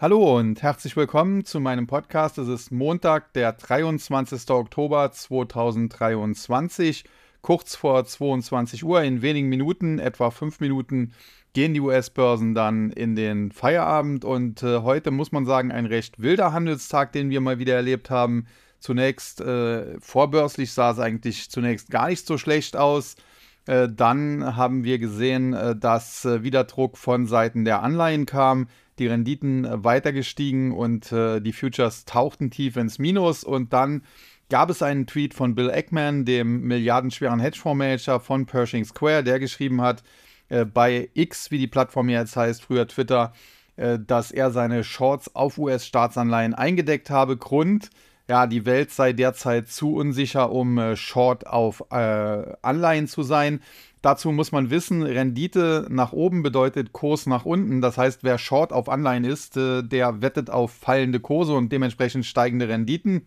Hallo und herzlich willkommen zu meinem Podcast. Es ist Montag, der 23. Oktober 2023, kurz vor 22 Uhr. In wenigen Minuten, etwa fünf Minuten, gehen die US-Börsen dann in den Feierabend. Und äh, heute muss man sagen, ein recht wilder Handelstag, den wir mal wieder erlebt haben. Zunächst äh, vorbörslich sah es eigentlich zunächst gar nicht so schlecht aus. Äh, dann haben wir gesehen, äh, dass äh, wieder Druck von Seiten der Anleihen kam die Renditen äh, weiter gestiegen und äh, die Futures tauchten tief ins Minus und dann gab es einen Tweet von Bill Eckman, dem milliardenschweren Hedgefondsmanager von Pershing Square, der geschrieben hat, äh, bei X, wie die Plattform jetzt heißt, früher Twitter, äh, dass er seine Shorts auf US-Staatsanleihen eingedeckt habe. Grund, ja, die Welt sei derzeit zu unsicher, um äh, Short auf äh, Anleihen zu sein. Dazu muss man wissen, Rendite nach oben bedeutet Kurs nach unten. Das heißt, wer Short auf Anleihen ist, äh, der wettet auf fallende Kurse und dementsprechend steigende Renditen.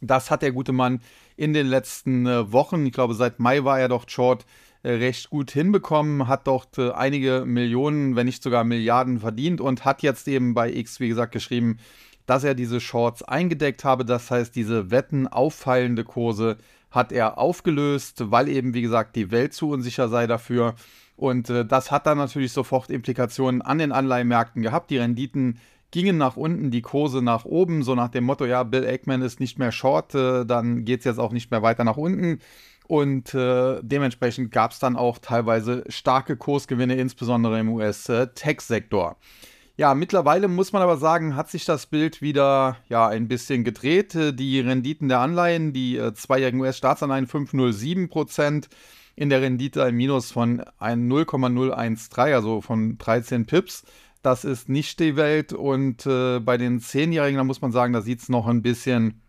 Das hat der gute Mann in den letzten äh, Wochen, ich glaube seit Mai war er doch Short, äh, recht gut hinbekommen, hat dort einige Millionen, wenn nicht sogar Milliarden verdient und hat jetzt eben bei X, wie gesagt, geschrieben, dass er diese Shorts eingedeckt habe. Das heißt, diese Wetten auf fallende Kurse hat er aufgelöst, weil eben, wie gesagt, die Welt zu unsicher sei dafür. Und äh, das hat dann natürlich sofort Implikationen an den Anleihenmärkten gehabt. Die Renditen gingen nach unten, die Kurse nach oben, so nach dem Motto, ja, Bill Eggman ist nicht mehr short, äh, dann geht es jetzt auch nicht mehr weiter nach unten. Und äh, dementsprechend gab es dann auch teilweise starke Kursgewinne, insbesondere im US-Tech-Sektor. Äh, ja, mittlerweile muss man aber sagen, hat sich das Bild wieder ja, ein bisschen gedreht. Die Renditen der Anleihen, die äh, zweijährigen US-Staatsanleihen 5,07 Prozent, in der Rendite ein Minus von 0,013, also von 13 Pips. Das ist nicht die Welt. Und äh, bei den Zehnjährigen, da muss man sagen, da sieht es noch ein bisschen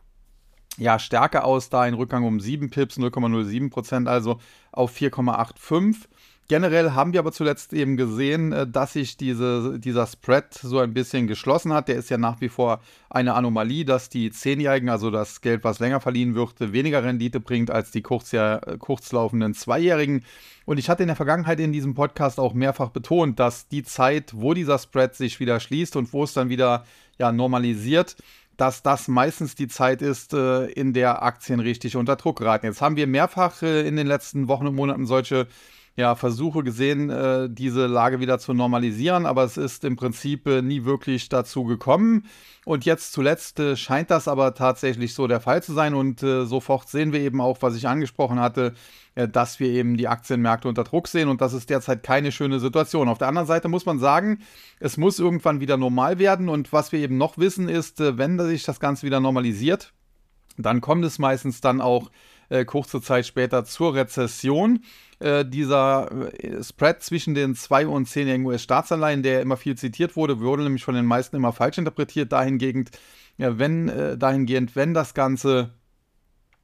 ja, stärker aus, da ein Rückgang um 7 Pips, 0,07 Prozent, also auf 4,85. Generell haben wir aber zuletzt eben gesehen, äh, dass sich diese, dieser Spread so ein bisschen geschlossen hat. Der ist ja nach wie vor eine Anomalie, dass die Zehnjährigen, also das Geld, was länger verliehen wird, weniger Rendite bringt als die kurzjahr, äh, kurzlaufenden Zweijährigen. Und ich hatte in der Vergangenheit in diesem Podcast auch mehrfach betont, dass die Zeit, wo dieser Spread sich wieder schließt und wo es dann wieder ja, normalisiert, dass das meistens die Zeit ist, äh, in der Aktien richtig unter Druck geraten. Jetzt haben wir mehrfach in den letzten Wochen und Monaten solche ja, Versuche gesehen, äh, diese Lage wieder zu normalisieren, aber es ist im Prinzip äh, nie wirklich dazu gekommen. Und jetzt zuletzt äh, scheint das aber tatsächlich so der Fall zu sein und äh, sofort sehen wir eben auch, was ich angesprochen hatte, äh, dass wir eben die Aktienmärkte unter Druck sehen und das ist derzeit keine schöne Situation. Auf der anderen Seite muss man sagen, es muss irgendwann wieder normal werden und was wir eben noch wissen ist, äh, wenn sich das Ganze wieder normalisiert, dann kommt es meistens dann auch kurze Zeit später zur Rezession. Äh, dieser äh, Spread zwischen den 2 und 10-jährigen US-Staatsanleihen, der immer viel zitiert wurde, wurde nämlich von den meisten immer falsch interpretiert. Dahingehend, ja, wenn, äh, dahingehend, wenn das Ganze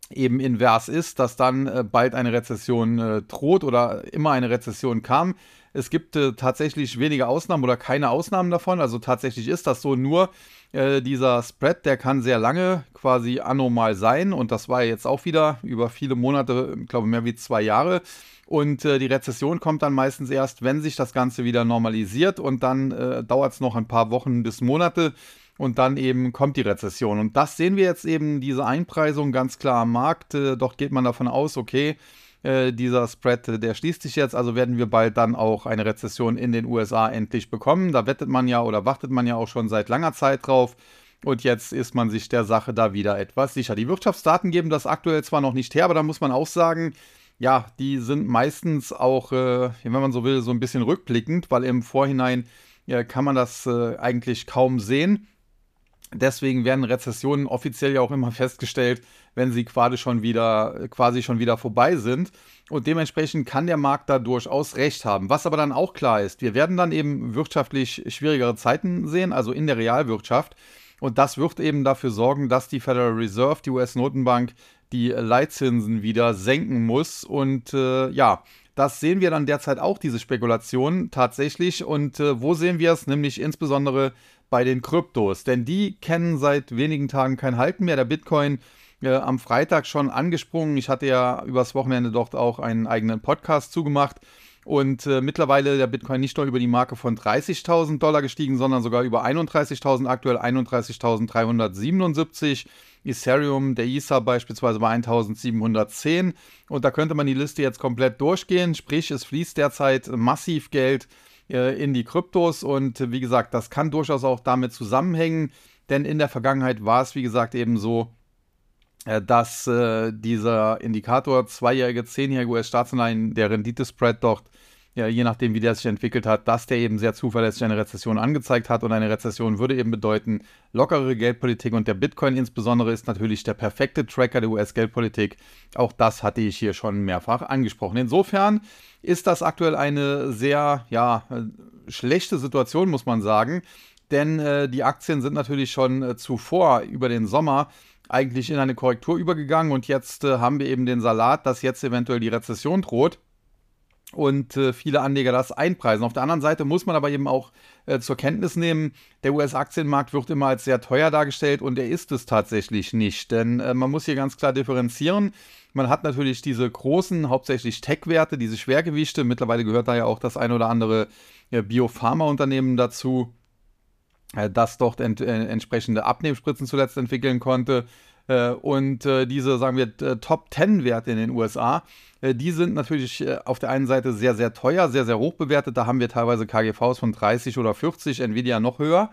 eben invers ist, dass dann äh, bald eine Rezession äh, droht oder immer eine Rezession kam. Es gibt äh, tatsächlich wenige Ausnahmen oder keine Ausnahmen davon. Also tatsächlich ist das so. Nur dieser Spread, der kann sehr lange quasi anormal sein. Und das war jetzt auch wieder über viele Monate, ich glaube mehr wie zwei Jahre. Und äh, die Rezession kommt dann meistens erst, wenn sich das Ganze wieder normalisiert und dann äh, dauert es noch ein paar Wochen bis Monate und dann eben kommt die Rezession. Und das sehen wir jetzt eben, diese Einpreisung ganz klar am Markt. Äh, doch geht man davon aus, okay, äh, dieser Spread, äh, der schließt sich jetzt, also werden wir bald dann auch eine Rezession in den USA endlich bekommen. Da wettet man ja oder wartet man ja auch schon seit langer Zeit drauf. Und jetzt ist man sich der Sache da wieder etwas sicher. Die Wirtschaftsdaten geben das aktuell zwar noch nicht her, aber da muss man auch sagen, ja, die sind meistens auch, äh, wenn man so will, so ein bisschen rückblickend, weil im Vorhinein ja, kann man das äh, eigentlich kaum sehen. Deswegen werden Rezessionen offiziell ja auch immer festgestellt, wenn sie quasi schon wieder, quasi schon wieder vorbei sind. Und dementsprechend kann der Markt da durchaus recht haben. Was aber dann auch klar ist, wir werden dann eben wirtschaftlich schwierigere Zeiten sehen, also in der Realwirtschaft. Und das wird eben dafür sorgen, dass die Federal Reserve, die US-Notenbank, die Leitzinsen wieder senken muss. Und äh, ja, das sehen wir dann derzeit auch, diese Spekulation tatsächlich. Und äh, wo sehen wir es? Nämlich insbesondere bei den Kryptos. Denn die kennen seit wenigen Tagen kein Halten mehr. Der Bitcoin äh, am Freitag schon angesprungen. Ich hatte ja übers Wochenende dort auch einen eigenen Podcast zugemacht. Und äh, mittlerweile der Bitcoin nicht nur über die Marke von 30.000 Dollar gestiegen, sondern sogar über 31.000, aktuell 31.377. Ethereum, der Ether beispielsweise bei 1710. Und da könnte man die Liste jetzt komplett durchgehen. Sprich, es fließt derzeit massiv Geld äh, in die Kryptos. Und äh, wie gesagt, das kann durchaus auch damit zusammenhängen. Denn in der Vergangenheit war es, wie gesagt, eben so, äh, dass äh, dieser Indikator zweijährige, zehnjährige US-Staatsanleihen, der Renditespread dort, ja, je nachdem, wie der sich entwickelt hat, dass der eben sehr zuverlässig eine Rezession angezeigt hat. Und eine Rezession würde eben bedeuten, lockere Geldpolitik und der Bitcoin insbesondere ist natürlich der perfekte Tracker der US-Geldpolitik. Auch das hatte ich hier schon mehrfach angesprochen. Insofern ist das aktuell eine sehr, ja, äh, schlechte Situation, muss man sagen. Denn äh, die Aktien sind natürlich schon äh, zuvor über den Sommer eigentlich in eine Korrektur übergegangen und jetzt äh, haben wir eben den Salat, dass jetzt eventuell die Rezession droht und äh, viele Anleger das einpreisen. Auf der anderen Seite muss man aber eben auch äh, zur Kenntnis nehmen, der US-Aktienmarkt wird immer als sehr teuer dargestellt und er ist es tatsächlich nicht, denn äh, man muss hier ganz klar differenzieren. Man hat natürlich diese großen, hauptsächlich Tech-Werte, diese Schwergewichte. Mittlerweile gehört da ja auch das ein oder andere äh, Biopharma-Unternehmen dazu äh, das dort ent, äh, entsprechende Abnehmspritzen zuletzt entwickeln konnte. Äh, und äh, diese, sagen wir, äh, Top-10-Werte in den USA, die sind natürlich auf der einen Seite sehr, sehr teuer, sehr, sehr hoch bewertet. Da haben wir teilweise KGVs von 30 oder 40, Nvidia noch höher.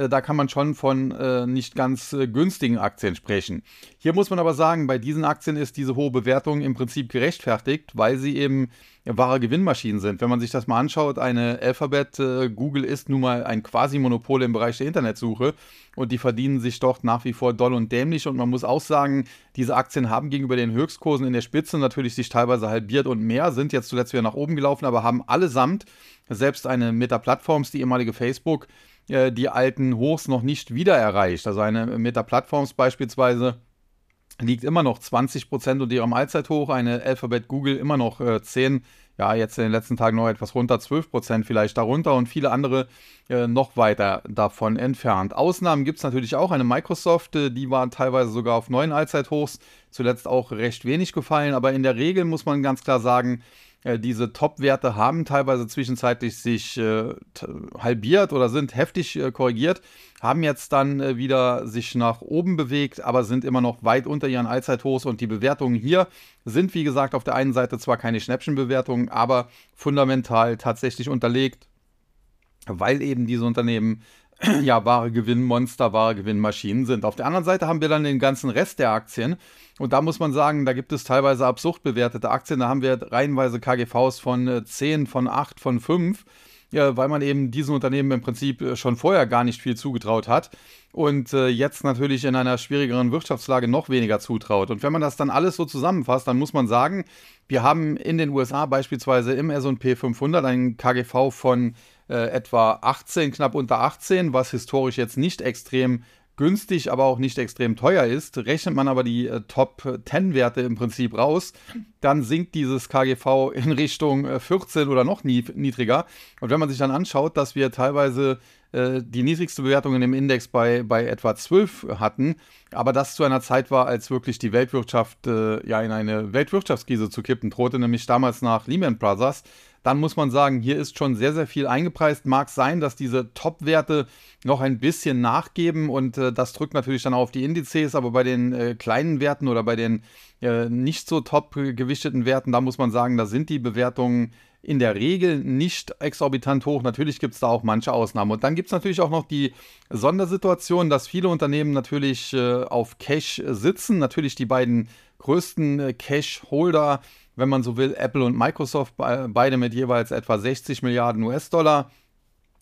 Äh, da kann man schon von äh, nicht ganz äh, günstigen Aktien sprechen. Hier muss man aber sagen, bei diesen Aktien ist diese hohe Bewertung im Prinzip gerechtfertigt, weil sie eben wahre Gewinnmaschinen sind. Wenn man sich das mal anschaut, eine Alphabet, äh, Google ist nun mal ein Quasi-Monopol im Bereich der Internetsuche und die verdienen sich dort nach wie vor doll und dämlich und man muss auch sagen, diese Aktien haben gegenüber den Höchstkursen in der Spitze natürlich sich teilweise halbiert und mehr, sind jetzt zuletzt wieder nach oben gelaufen, aber haben allesamt, selbst eine Meta Plattforms, die ehemalige Facebook, äh, die alten Hochs noch nicht wieder erreicht. Also eine Meta Plattforms beispielsweise liegt immer noch 20% unter ihrem Allzeithoch, eine Alphabet Google immer noch äh, 10, ja, jetzt in den letzten Tagen noch etwas runter, 12% vielleicht darunter und viele andere äh, noch weiter davon entfernt. Ausnahmen gibt es natürlich auch, eine Microsoft, äh, die war teilweise sogar auf neuen Allzeithochs, zuletzt auch recht wenig gefallen, aber in der Regel muss man ganz klar sagen, diese Top-Werte haben teilweise zwischenzeitlich sich äh, halbiert oder sind heftig äh, korrigiert, haben jetzt dann äh, wieder sich nach oben bewegt, aber sind immer noch weit unter ihren Allzeithochs. Und die Bewertungen hier sind, wie gesagt, auf der einen Seite zwar keine Schnäppchenbewertungen, aber fundamental tatsächlich unterlegt, weil eben diese Unternehmen ja, wahre Gewinnmonster, wahre Gewinnmaschinen sind. Auf der anderen Seite haben wir dann den ganzen Rest der Aktien. Und da muss man sagen, da gibt es teilweise absurd bewertete Aktien. Da haben wir reihenweise KGVs von 10, äh, von 8, von 5. Ja, weil man eben diesen Unternehmen im Prinzip äh, schon vorher gar nicht viel zugetraut hat und äh, jetzt natürlich in einer schwierigeren Wirtschaftslage noch weniger zutraut. Und wenn man das dann alles so zusammenfasst, dann muss man sagen, wir haben in den USA beispielsweise im S&P 500 einen KGV von äh, etwa 18, knapp unter 18, was historisch jetzt nicht extrem günstig, aber auch nicht extrem teuer ist. Rechnet man aber die äh, Top 10 Werte im Prinzip raus, dann sinkt dieses KGV in Richtung äh, 14 oder noch niedriger. Und wenn man sich dann anschaut, dass wir teilweise äh, die niedrigste Bewertung in dem Index bei, bei etwa 12 hatten, aber das zu einer Zeit war, als wirklich die Weltwirtschaft äh, ja in eine Weltwirtschaftskrise zu kippen drohte, nämlich damals nach Lehman Brothers dann muss man sagen, hier ist schon sehr, sehr viel eingepreist. Mag sein, dass diese Top-Werte noch ein bisschen nachgeben und äh, das drückt natürlich dann auf die Indizes, aber bei den äh, kleinen Werten oder bei den äh, nicht so top gewichteten Werten, da muss man sagen, da sind die Bewertungen in der Regel nicht exorbitant hoch. Natürlich gibt es da auch manche Ausnahmen. Und dann gibt es natürlich auch noch die Sondersituation, dass viele Unternehmen natürlich äh, auf Cash sitzen. Natürlich die beiden größten äh, Cash-Holder wenn man so will, Apple und Microsoft, beide mit jeweils etwa 60 Milliarden US-Dollar,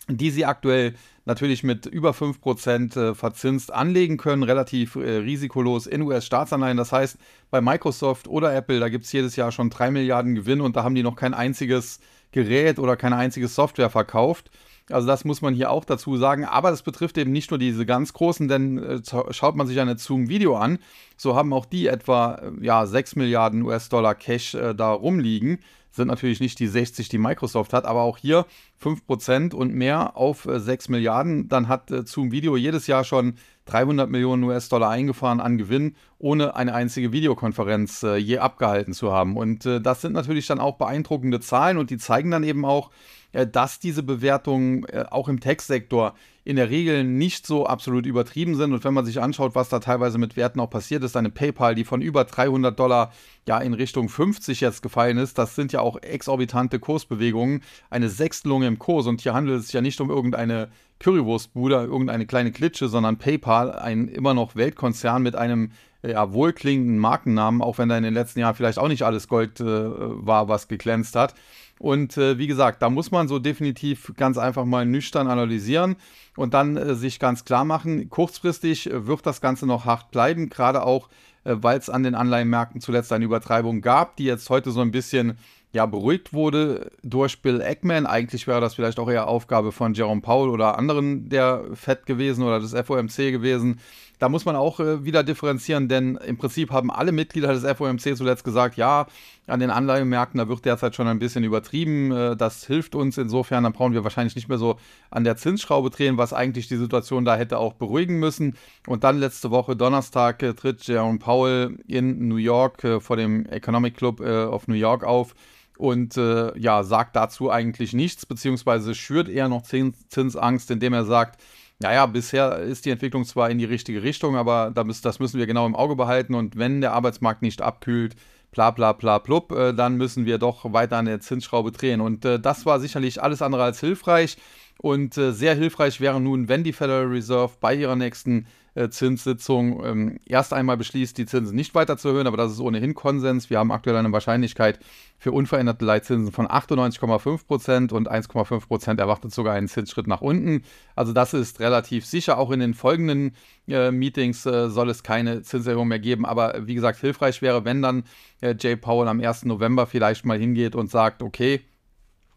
die sie aktuell natürlich mit über 5% äh, verzinst anlegen können, relativ äh, risikolos in US-Staatsanleihen. Das heißt, bei Microsoft oder Apple, da gibt es jedes Jahr schon 3 Milliarden Gewinn und da haben die noch kein einziges Gerät oder keine einzige Software verkauft. Also das muss man hier auch dazu sagen. Aber das betrifft eben nicht nur diese ganz großen, denn äh, schaut man sich eine Zoom-Video an, so haben auch die etwa äh, ja, 6 Milliarden US-Dollar Cash äh, da rumliegen. sind natürlich nicht die 60, die Microsoft hat, aber auch hier 5% und mehr auf 6 Milliarden. Dann hat Zoom Video jedes Jahr schon 300 Millionen US-Dollar eingefahren an Gewinn, ohne eine einzige Videokonferenz je abgehalten zu haben. Und das sind natürlich dann auch beeindruckende Zahlen und die zeigen dann eben auch, dass diese Bewertungen auch im Tech-Sektor in der Regel nicht so absolut übertrieben sind. Und wenn man sich anschaut, was da teilweise mit Werten auch passiert ist, eine PayPal, die von über 300 Dollar ja in Richtung 50 jetzt gefallen ist, das sind ja auch exorbitante Kursbewegungen, eine Sechstelung im Kurs. Und hier handelt es sich ja nicht um irgendeine Currywurstbude, irgendeine kleine Klitsche, sondern PayPal, ein immer noch Weltkonzern mit einem ja, wohlklingenden Markennamen, auch wenn da in den letzten Jahren vielleicht auch nicht alles Gold äh, war, was geglänzt hat. Und äh, wie gesagt, da muss man so definitiv ganz einfach mal nüchtern analysieren und dann äh, sich ganz klar machen, kurzfristig äh, wird das Ganze noch hart bleiben, gerade auch, äh, weil es an den Anleihenmärkten zuletzt eine Übertreibung gab, die jetzt heute so ein bisschen ja, beruhigt wurde durch Bill Eggman. Eigentlich wäre das vielleicht auch eher Aufgabe von Jerome Powell oder anderen der FED gewesen oder des FOMC gewesen, da muss man auch äh, wieder differenzieren, denn im Prinzip haben alle Mitglieder des FOMC zuletzt gesagt, ja, an den Anleihemärkten, da wird derzeit schon ein bisschen übertrieben. Äh, das hilft uns insofern, dann brauchen wir wahrscheinlich nicht mehr so an der Zinsschraube drehen, was eigentlich die Situation da hätte auch beruhigen müssen. Und dann letzte Woche Donnerstag äh, tritt Jerome Powell in New York äh, vor dem Economic Club äh, of New York auf und äh, ja, sagt dazu eigentlich nichts, beziehungsweise schürt eher noch Zinsangst, indem er sagt, naja, bisher ist die Entwicklung zwar in die richtige Richtung, aber das müssen wir genau im Auge behalten. Und wenn der Arbeitsmarkt nicht abkühlt, bla bla bla blub, äh, dann müssen wir doch weiter an der Zinsschraube drehen. Und äh, das war sicherlich alles andere als hilfreich. Und äh, sehr hilfreich wäre nun, wenn die Federal Reserve bei ihrer nächsten Zinssitzung ähm, erst einmal beschließt, die Zinsen nicht weiter zu erhöhen, aber das ist ohnehin Konsens. Wir haben aktuell eine Wahrscheinlichkeit für unveränderte Leitzinsen von 98,5 Prozent und 1,5 Prozent erwartet sogar einen Zinsschritt nach unten. Also das ist relativ sicher. Auch in den folgenden äh, Meetings äh, soll es keine Zinserhöhung mehr geben. Aber wie gesagt, hilfreich wäre, wenn dann äh, Jay Powell am 1. November vielleicht mal hingeht und sagt, okay, äh,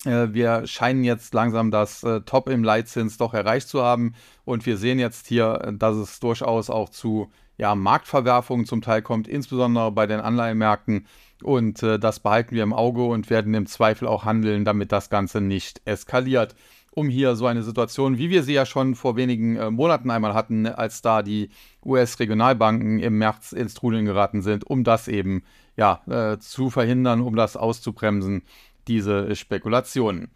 wir scheinen jetzt langsam das äh, Top im Leitzins doch erreicht zu haben und wir sehen jetzt hier, dass es durchaus auch zu ja, Marktverwerfungen zum Teil kommt, insbesondere bei den Anleihemärkten. Und äh, das behalten wir im Auge und werden im Zweifel auch handeln, damit das Ganze nicht eskaliert. Um hier so eine Situation, wie wir sie ja schon vor wenigen äh, Monaten einmal hatten, als da die US-Regionalbanken im März ins Trudeln geraten sind, um das eben ja, äh, zu verhindern, um das auszubremsen diese Spekulationen.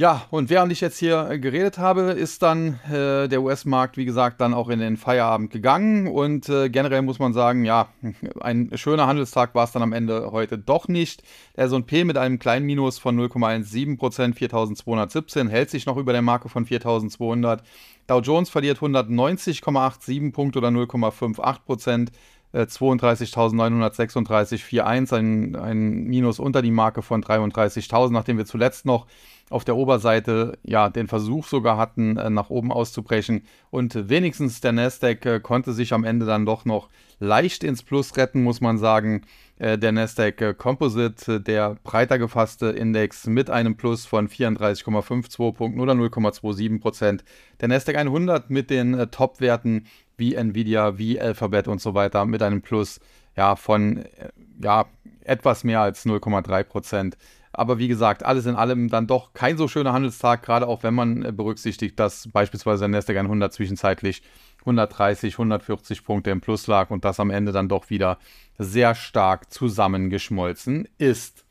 Ja, und während ich jetzt hier äh, geredet habe, ist dann äh, der US-Markt, wie gesagt, dann auch in den Feierabend gegangen. Und äh, generell muss man sagen, ja, ein schöner Handelstag war es dann am Ende heute doch nicht. Der S&P mit einem kleinen Minus von 0,17%, 4.217, hält sich noch über der Marke von 4.200. Dow Jones verliert 190,87 Punkte oder 0,58%. 32.936,41, ein, ein Minus unter die Marke von 33.000, nachdem wir zuletzt noch auf der Oberseite ja den Versuch sogar hatten, äh, nach oben auszubrechen. Und wenigstens der Nasdaq äh, konnte sich am Ende dann doch noch leicht ins Plus retten, muss man sagen. Äh, der Nasdaq Composite, der breiter gefasste Index mit einem Plus von 34,52 Punkten oder 0,27 Prozent. Der Nasdaq 100 mit den Top-Werten wie Nvidia, wie Alphabet und so weiter mit einem Plus ja, von ja, etwas mehr als 0,3 Prozent. Aber wie gesagt, alles in allem dann doch kein so schöner Handelstag, gerade auch wenn man äh, berücksichtigt, dass beispielsweise der Nasdaq 100 zwischenzeitlich 130, 140 Punkte im Plus lag und das am Ende dann doch wieder sehr stark zusammengeschmolzen ist.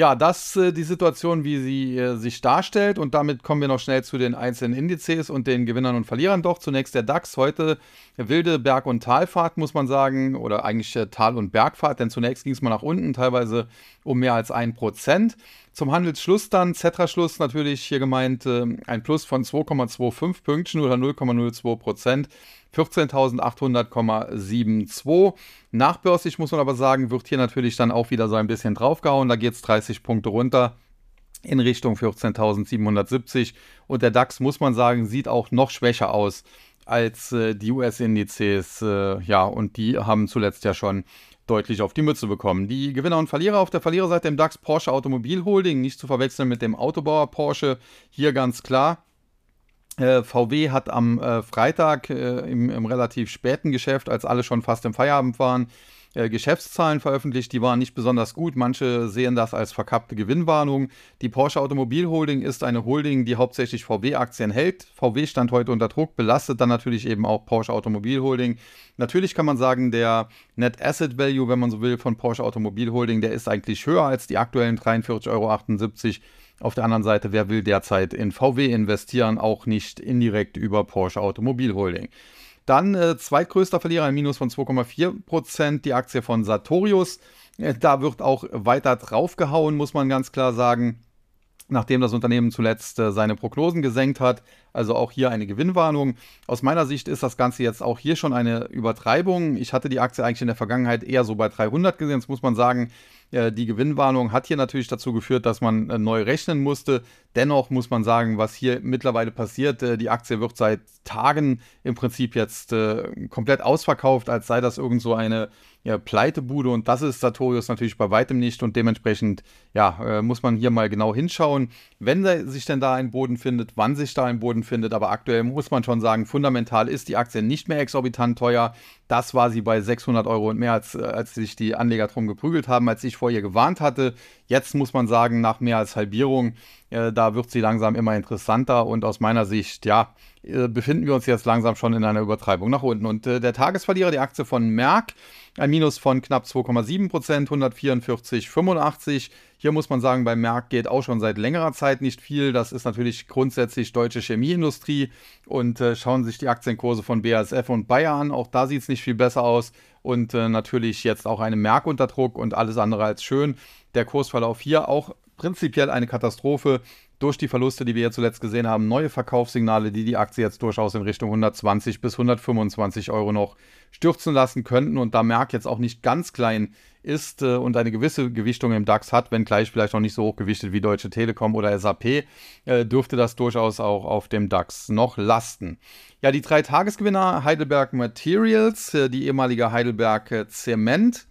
Ja, das äh, die Situation, wie sie äh, sich darstellt. Und damit kommen wir noch schnell zu den einzelnen Indizes und den Gewinnern und Verlierern. Doch zunächst der DAX. Heute wilde Berg- und Talfahrt, muss man sagen. Oder eigentlich äh, Tal- und Bergfahrt, denn zunächst ging es mal nach unten, teilweise um mehr als 1%. Zum Handelsschluss dann, Zetra-Schluss natürlich hier gemeint, äh, ein Plus von 2,25 Pünktchen oder 0,02 Prozent. 14.800,72. Nachbörslich muss man aber sagen, wird hier natürlich dann auch wieder so ein bisschen draufgehauen. Da geht es 30 Punkte runter in Richtung 14.770. Und der DAX, muss man sagen, sieht auch noch schwächer aus als äh, die US-Indizes. Äh, ja, und die haben zuletzt ja schon deutlich auf die Mütze bekommen. Die Gewinner und Verlierer auf der Verliererseite im DAX Porsche Automobil Holding, nicht zu verwechseln mit dem Autobauer Porsche. Hier ganz klar Äh, VW hat am äh, Freitag äh, im, im, relativ späten Geschäft, als alle schon fast im Feierabend waren, äh, Geschäftszahlen veröffentlicht, die waren nicht besonders gut. Manche sehen das als verkappte Gewinnwarnung. Die Porsche Automobil Holding ist eine Holding, die hauptsächlich VW-Aktien hält. VW stand heute unter Druck, belastet dann natürlich eben auch Porsche Automobil Holding. Natürlich kann man sagen, der Net Asset Value, wenn man so will, von Porsche Automobil Holding, der ist eigentlich höher als die aktuellen 43,78 Euro. Auf der anderen Seite, wer will derzeit in VW investieren, auch nicht indirekt über Porsche Automobil Holding. Dann äh, zweitgrößter Verlierer, ein Minus von 2,4%, die Aktie von Sartorius. Äh, da wird auch weiter draufgehauen, muss man ganz klar sagen nachdem das Unternehmen zuletzt äh, seine Prognosen gesenkt hat. Also auch hier eine Gewinnwarnung. Aus meiner Sicht ist das Ganze jetzt auch hier schon eine Übertreibung. Ich hatte die Aktie eigentlich in der Vergangenheit eher so bei 300 gesehen. Jetzt muss man sagen, äh, die Gewinnwarnung hat hier natürlich dazu geführt, dass man äh, neu rechnen musste. Dennoch muss man sagen, was hier mittlerweile passiert, äh, die Aktie wird seit Tagen im Prinzip jetzt komplett ausverkauft, als sei das irgend so eine ja, Pleitebude und das ist Sartorius natürlich bei weitem nicht und dementsprechend ja, muss man hier mal genau hinschauen, wenn sich denn da ein Boden findet, wann sich da ein Boden findet, aber aktuell muss man schon sagen, fundamental ist die Aktie nicht mehr exorbitant teuer. Das war sie bei 600 Euro und mehr, als, als sich die Anleger drum geprügelt haben, als ich vor ihr gewarnt hatte. Jetzt muss man sagen, nach mehr als Halbierung, äh, da wird sie langsam immer interessanter und aus meiner Sicht, ja, äh, befinden wir uns jetzt langsam schon in einer Übertreibung nach unten. Und äh, der Tagesverlierer, die Aktie von Merck, ein Minus von knapp 2,7 Prozent, 144,85. Hier muss man sagen, bei Merck geht auch schon seit längerer Zeit nicht viel. Das ist natürlich grundsätzlich deutsche Chemieindustrie. Und äh, schauen sich die Aktienkurse von BASF und Bayer an. Auch da sieht es nicht viel besser aus. Und äh, natürlich jetzt auch eine Merck unter Druck und alles andere als schön. Der Kursverlauf hier auch prinzipiell eine Katastrophe durch die Verluste, die wir jetzt zuletzt gesehen haben, neue Verkaufssignale, die die Aktie jetzt durchaus in Richtung 120 bis 125 Euro noch stürzen lassen könnten. Und da Merck jetzt auch nicht ganz klein ist äh, und eine gewisse Gewichtung im DAX hat, wenngleich vielleicht noch nicht so hoch gewichtet wie Deutsche Telekom oder SAP, äh, dürfte das durchaus auch auf dem DAX noch lasten. Ja, die drei Tagesgewinner Heidelberg Materials, äh, die ehemalige Heidelberg äh, Zement.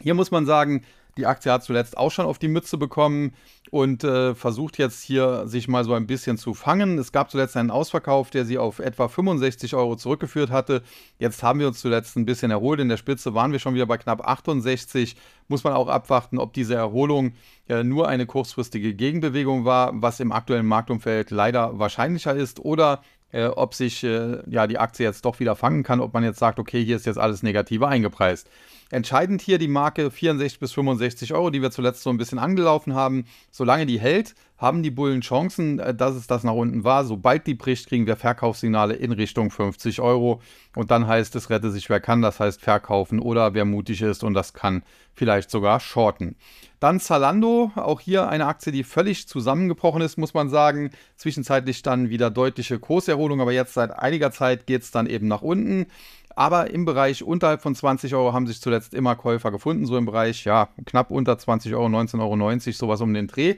Hier muss man sagen, die Aktie hat zuletzt auch schon auf die Mütze bekommen und äh, versucht jetzt hier sich mal so ein bisschen zu fangen. Es gab zuletzt einen Ausverkauf, der sie auf etwa 65 Euro zurückgeführt hatte. Jetzt haben wir uns zuletzt ein bisschen erholt. In der Spitze waren wir schon wieder bei knapp 68. Muss man auch abwarten, ob diese Erholung äh, nur eine kurzfristige Gegenbewegung war, was im aktuellen Marktumfeld leider wahrscheinlicher ist, oder äh, ob sich äh, ja, die Aktie jetzt doch wieder fangen kann, ob man jetzt sagt, okay, hier ist jetzt alles Negative eingepreist. Entscheidend hier die Marke 64 bis 65 Euro, die wir zuletzt so ein bisschen angelaufen haben. Solange die hält, haben die Bullen Chancen, äh, dass es das nach unten war. Sobald die bricht, kriegen wir Verkaufssignale in Richtung 50 Euro. Und dann heißt es, rette sich wer kann, das heißt verkaufen oder wer mutig ist und das kann vielleicht sogar shorten. Dann Zalando, auch hier eine Aktie, die völlig zusammengebrochen ist, muss man sagen. Zwischenzeitlich dann wieder deutliche Kurserholung, aber jetzt seit einiger Zeit geht es dann eben nach unten. Aber im Bereich unterhalb von 20 Euro haben sich zuletzt immer Käufer gefunden, so im Bereich, ja, knapp unter 20 Euro, 19,90 Euro, sowas um den Dreh.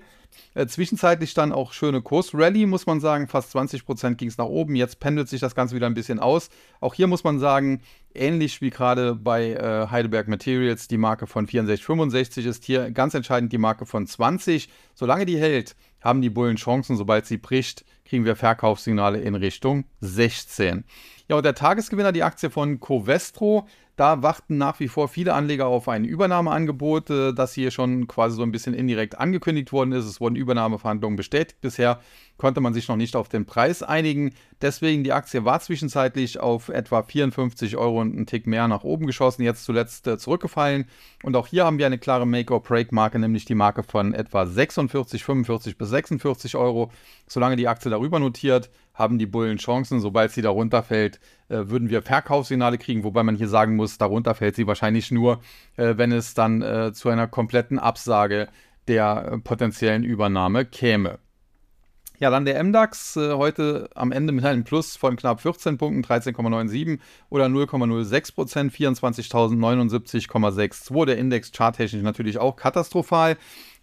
Äh, zwischenzeitlich dann auch schöne Kursrally, muss man sagen. Fast 20% ging es nach oben. Jetzt pendelt sich das Ganze wieder ein bisschen aus. Auch hier muss man sagen, ähnlich wie gerade bei äh, Heidelberg Materials, die Marke von 64,65 ist hier ganz entscheidend die Marke von 20. Solange die hält, haben die Bullen Chancen. Sobald sie bricht, kriegen wir Verkaufssignale in Richtung 16. Ja, und der Tagesgewinner, die Aktie von Covestro, da warten nach wie vor viele Anleger auf ein Übernahmeangebot, äh, das hier schon quasi so ein bisschen indirekt angekündigt worden ist. Es wurden Übernahmeverhandlungen bestätigt. Bisher konnte man sich noch nicht auf den Preis einigen. Deswegen die Aktie war zwischenzeitlich auf etwa 54 Euro und einen Tick mehr nach oben geschossen, jetzt zuletzt äh, zurückgefallen. Und auch hier haben wir eine klare Make-or-Break-Marke, nämlich die Marke von etwa 46, 45 bis 46 Euro. Solange die Aktie darüber notiert, haben die Bullen Chancen. Sobald sie darunter fällt, äh, würden wir Verkaufssignale kriegen, wobei man hier sagen muss, darunter fällt sie wahrscheinlich nur, äh, wenn es dann äh, zu einer kompletten Absage der äh, potenziellen Übernahme käme. Ja, dann der MDAX äh, heute am Ende mit einem Plus von knapp 14 Punkten, 13,97 oder 0,06 Prozent, 24.079,62. Der Index charttechnisch natürlich auch katastrophal.